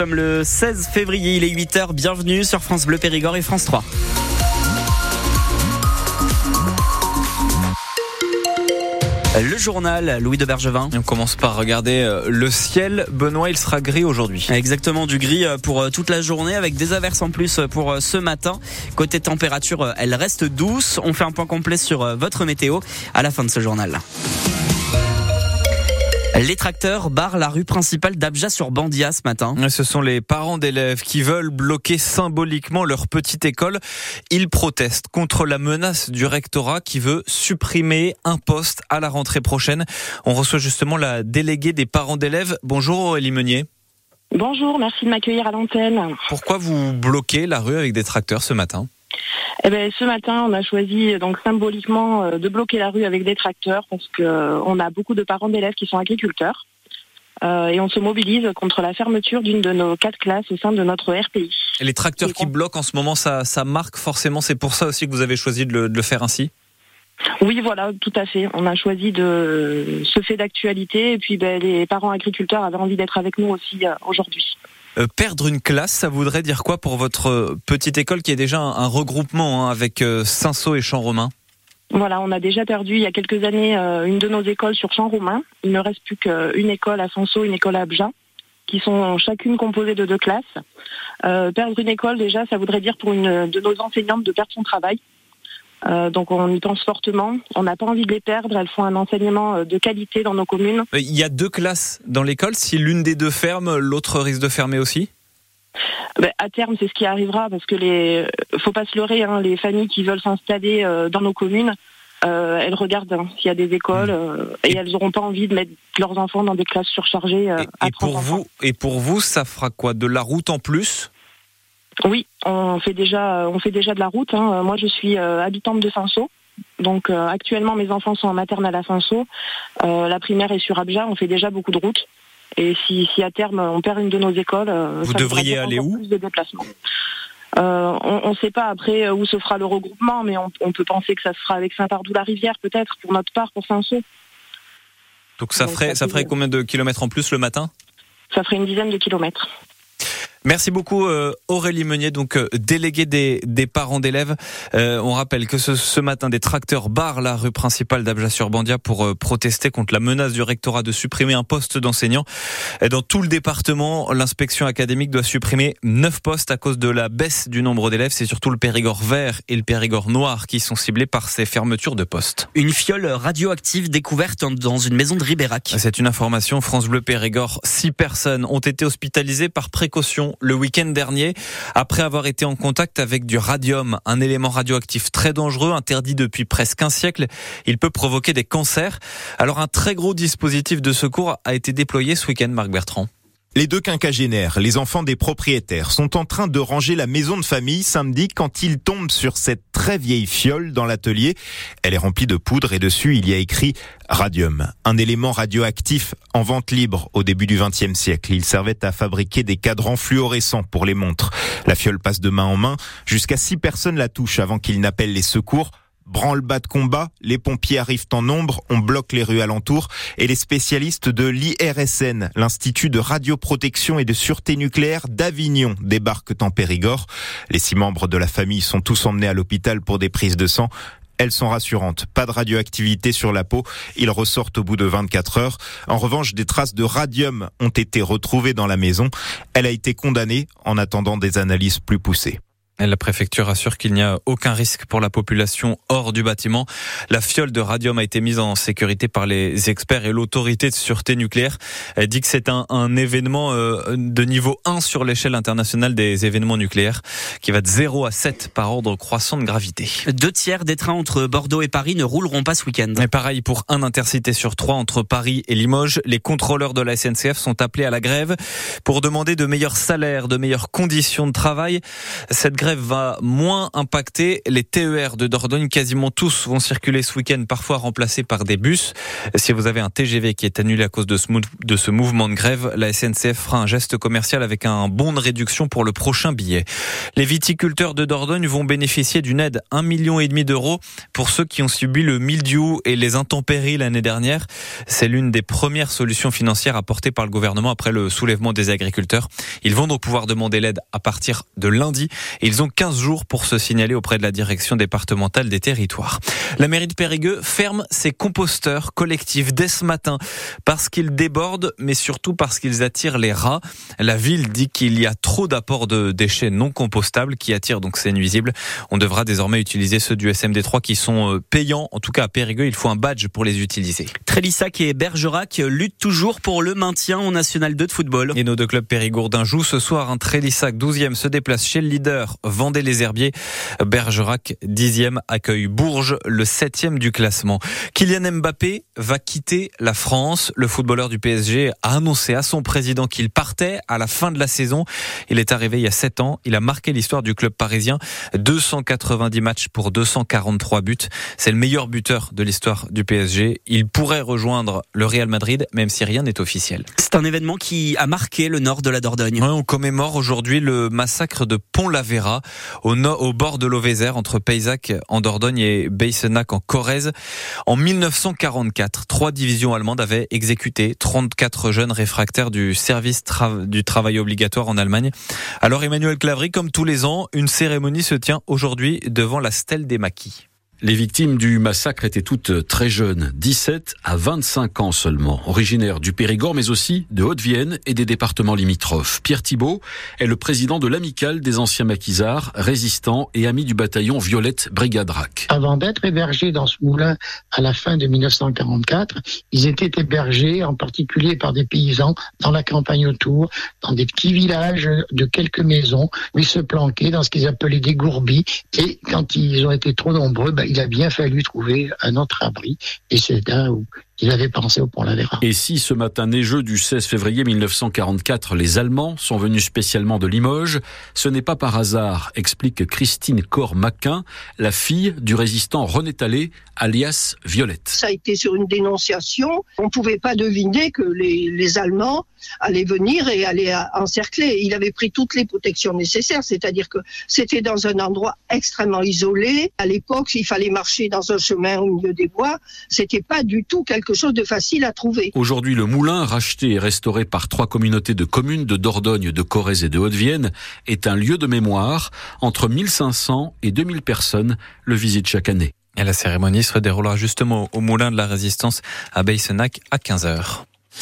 Comme le 16 février, il est 8h, bienvenue sur France Bleu Périgord et France 3. Le journal, Louis de Bergevin. On commence par regarder euh, le ciel. Benoît, il sera gris aujourd'hui. Exactement, du gris euh, pour euh, toute la journée avec des averses en plus pour ce matin. Côté température, elle reste douce. On fait un point complet sur votre météo à la fin de ce journal. Les tracteurs barrent la rue principale d'Abja sur Bandia ce matin. Ce sont les parents d'élèves qui veulent bloquer symboliquement leur petite école. Ils protestent contre la menace du rectorat qui veut supprimer un poste à la rentrée prochaine. On reçoit justement la déléguée des parents d'élèves. Bonjour Aurélie Meunier. Bonjour, merci de m'accueillir à l'antenne. Pourquoi vous bloquez la rue avec des tracteurs ce matin? Eh ben, ce matin, on a choisi donc symboliquement euh, de bloquer la rue avec des tracteurs parce que euh, a beaucoup de parents d'élèves qui sont agriculteurs. Euh, et on se mobilise contre la fermeture d'une de nos quatre classes au sein de notre RPI. Et les tracteurs qui bloquent en ce moment, ça, ça marque forcément. C'est pour ça aussi que vous avez choisi de le, faire ainsi? Oui, voilà, tout à fait. On a choisi de ce fait d'actualité et puis ben, les parents agriculteurs avaient envie d'être avec nous aussi aujourd'hui. Euh, perdre une classe, ça voudrait dire quoi pour votre euh, petite école qui est déjà un, regroupement hein, avec euh, Saint-Saul et Champ-Romain? Voilà, on a déjà perdu il y a quelques années une de nos écoles sur Champ-Romain. Il ne reste plus qu'une école à Saint-Saul, une école à Abja, qui sont chacune composées de deux classes. perdre une école, déjà, ça voudrait dire pour une de nos enseignantes de perdre son travail. Euh, donc on y pense fortement. On n'a pas envie de les perdre. Elles font un enseignement euh, de qualité dans nos communes. Il y a deux classes dans l'école. Si l'une des deux ferme, l'autre risque de fermer aussi? Ben, à terme, c'est ce qui arrivera parce que les, faut pas se leurrer, hein, les familles qui veulent s'installer euh, dans nos communes, elles regardent hein, s'il y a des écoles mmh. et, elles n'auront pas envie de mettre leurs enfants dans des classes surchargées. et, pour vous, et pour vous, ça fera quoi? De la route en plus? Oui, on fait déjà, on fait déjà de la route. Hein. Moi, je suis euh, habitante de Saint-Saul. Donc euh, actuellement, mes enfants sont en maternelle à Saint-Saul. Euh, la primaire est sur Abja. On fait déjà beaucoup de routes. Et si, à terme on perd une de nos écoles, vous devriez aller où plus de déplacements. on ne sait pas après où se fera le regroupement, mais on, peut penser que ça se fera avec Saint-Pardou-la-Rivière peut-être pour notre part, pour Saint-Saul. Donc ça ferait, ça ferait combien de kilomètres en plus le matin? Ça ferait une dizaine de kilomètres. Merci beaucoup euh, Aurélie Meunier, donc euh, déléguée des, des parents d'élèves. Euh, on rappelle que ce, ce, matin, des tracteurs barrent la rue principale d'Abja-sur-Bandia pour protester contre la menace du rectorat de supprimer un poste d'enseignant. Dans tout le département, l'inspection académique doit supprimer neuf postes à cause de la baisse du nombre d'élèves. C'est surtout le Périgord vert et le Périgord noir qui sont ciblés par ces fermetures de postes. Une fiole radioactive découverte dans une maison de Ribérac. C'est une information France Bleu Périgord. Six personnes ont été hospitalisées par précaution le week-end dernier après avoir été en contact avec du radium, un élément radioactif très dangereux, interdit depuis presque un siècle. Il peut provoquer des cancers. Alors un très gros dispositif de secours a été déployé ce week-end, Marc Bertrand. Les deux quinquagénaires, les enfants des propriétaires, sont en train de ranger la maison de famille samedi quand ils tombent sur cette très vieille fiole dans l'atelier. Elle est remplie de poudre et dessus il y a écrit radium, un élément radioactif en vente libre au début du XXe siècle. Il servait à fabriquer des cadrans fluorescents pour les montres. La fiole passe de main en main jusqu'à six personnes la touchent avant qu'ils n'appellent les secours branle-bas de combat, les pompiers arrivent en nombre, on bloque les rues alentours et les spécialistes de l'IRSN, l'Institut de radioprotection et de sûreté nucléaire d'Avignon, débarquent en Périgord. Les six membres de la famille sont tous emmenés à l'hôpital pour des prises de sang. Elles sont rassurantes. Pas de radioactivité sur la peau. Ils ressortent au bout de 24 heures. En revanche, des traces de radium ont été retrouvées dans la maison. Elle a été condamnée en attendant des analyses plus poussées. La préfecture assure qu'il n'y a aucun risque pour la population hors du bâtiment. La fiole de radium a été mise en sécurité par les experts et l'autorité de sûreté nucléaire. Elle dit que c'est un, un, événement euh, de niveau 1 sur l'échelle internationale des événements nucléaires qui va de 0 à 7 par ordre croissant de gravité. Deux tiers des trains entre Bordeaux et Paris ne rouleront pas ce week-end. Et pareil pour un intercité sur trois entre Paris et Limoges. Les contrôleurs de la SNCF sont appelés à la grève pour demander de meilleurs salaires, de meilleures conditions de travail. Cette grève grève va moins impacter les TER de Dordogne. Quasiment tous vont circuler ce week-end, parfois remplacés par des bus. Si vous avez un TGV qui est annulé à cause de ce, mouvement de grève, la SNCF fera un geste commercial avec un bon de réduction pour le prochain billet. Les viticulteurs de Dordogne vont bénéficier d'une aide 1,5 million d'euros pour ceux qui ont subi le mildiou et les intempéries l'année dernière. C'est l'une des premières solutions financières apportées par le gouvernement après le soulèvement des agriculteurs. Ils vont donc pouvoir demander l'aide à partir de lundi et ils ont 15 jours pour se signaler auprès de la direction départementale des territoires. La mairie de Périgueux ferme ses composteurs collectifs dès ce matin parce qu'ils débordent mais surtout parce qu'ils attirent les rats. La ville dit qu'il y a trop d'apports de déchets non compostables qui attirent donc ces nuisibles. On devra désormais utiliser ceux du SMD3 qui sont euh, payants. En tout cas à Périgueux, il faut un badge pour les utiliser. Trélissac et Bergerac luttent toujours pour le maintien au National 2 de football. Et nos deux clubs périgourdins jouent ce soir. Un Trélissac 12e se déplace chez le leader Vendée-les-Herbiers. Bergerac 10e accueille Bourges, le 7e du classement. Kylian Mbappé va quitter la France. Le footballeur du PSG a annoncé à son président qu'il partait à la fin de la saison. Il est arrivé il y a 7 ans. Il a marqué l'histoire du club parisien. 290 matchs pour 243 buts. C'est le meilleur buteur de l'histoire du PSG. Il pourrait rejoindre le Real Madrid, même si rien n'est officiel. C'est un événement qui a marqué le nord de la Dordogne. on commémore aujourd'hui le massacre de Pont-l'Avera, au, bord de l'Auvézère, entre Paysac en Dordogne et Beissenac en Corrèze. En 1944, trois divisions allemandes avaient exécuté 34 jeunes réfractaires du service du travail obligatoire en Allemagne. Alors Emmanuel Clavry, comme tous les ans, une cérémonie se tient aujourd'hui devant la stèle des maquis. Les victimes du massacre étaient toutes très jeunes, 17 à 25 ans seulement, originaires du Périgord mais aussi de Haute-Vienne et des départements limitrophes. Pierre Thibault est le président de l'amicale des anciens maquisards, résistants et amis du bataillon Violette Brigadrac. Avant d'être hébergés dans ce moulin à la fin de 1944, ils étaient hébergés en particulier par des paysans dans la campagne autour, dans des petits villages de quelques maisons où ils se planquaient dans ce qu'ils appelaient des gourbis et quand ils ont été trop nombreux, ben, il a bien fallu trouver un autre abri. Et c'est là où il avait pensé au pont Lavera. Et si ce matin neigeux du 16 février 1944, les Allemands sont venus spécialement de Limoges, ce n'est pas par hasard, explique Christine Cor-Maquin, la fille du résistant René Tallet, alias Violette. Ça a été sur une dénonciation. On ne pouvait pas deviner que les, les Allemands allaient venir et allaient encercler. Il avait pris toutes les protections nécessaires, c'est-à-dire que c'était dans un endroit extrêmement isolé. À l'époque, il fallait marcher dans un chemin au milieu des bois. C'était pas du tout quelque chose de facile à trouver. Aujourd'hui, le moulin, racheté et restauré par trois communautés de communes de Dordogne, de Corrèze et de Haute-Vienne, est un lieu de mémoire. Entre 1500 et 2000 personnes le visitent chaque année. Et la cérémonie se déroulera justement au moulin de la résistance à Beissenac à 15h.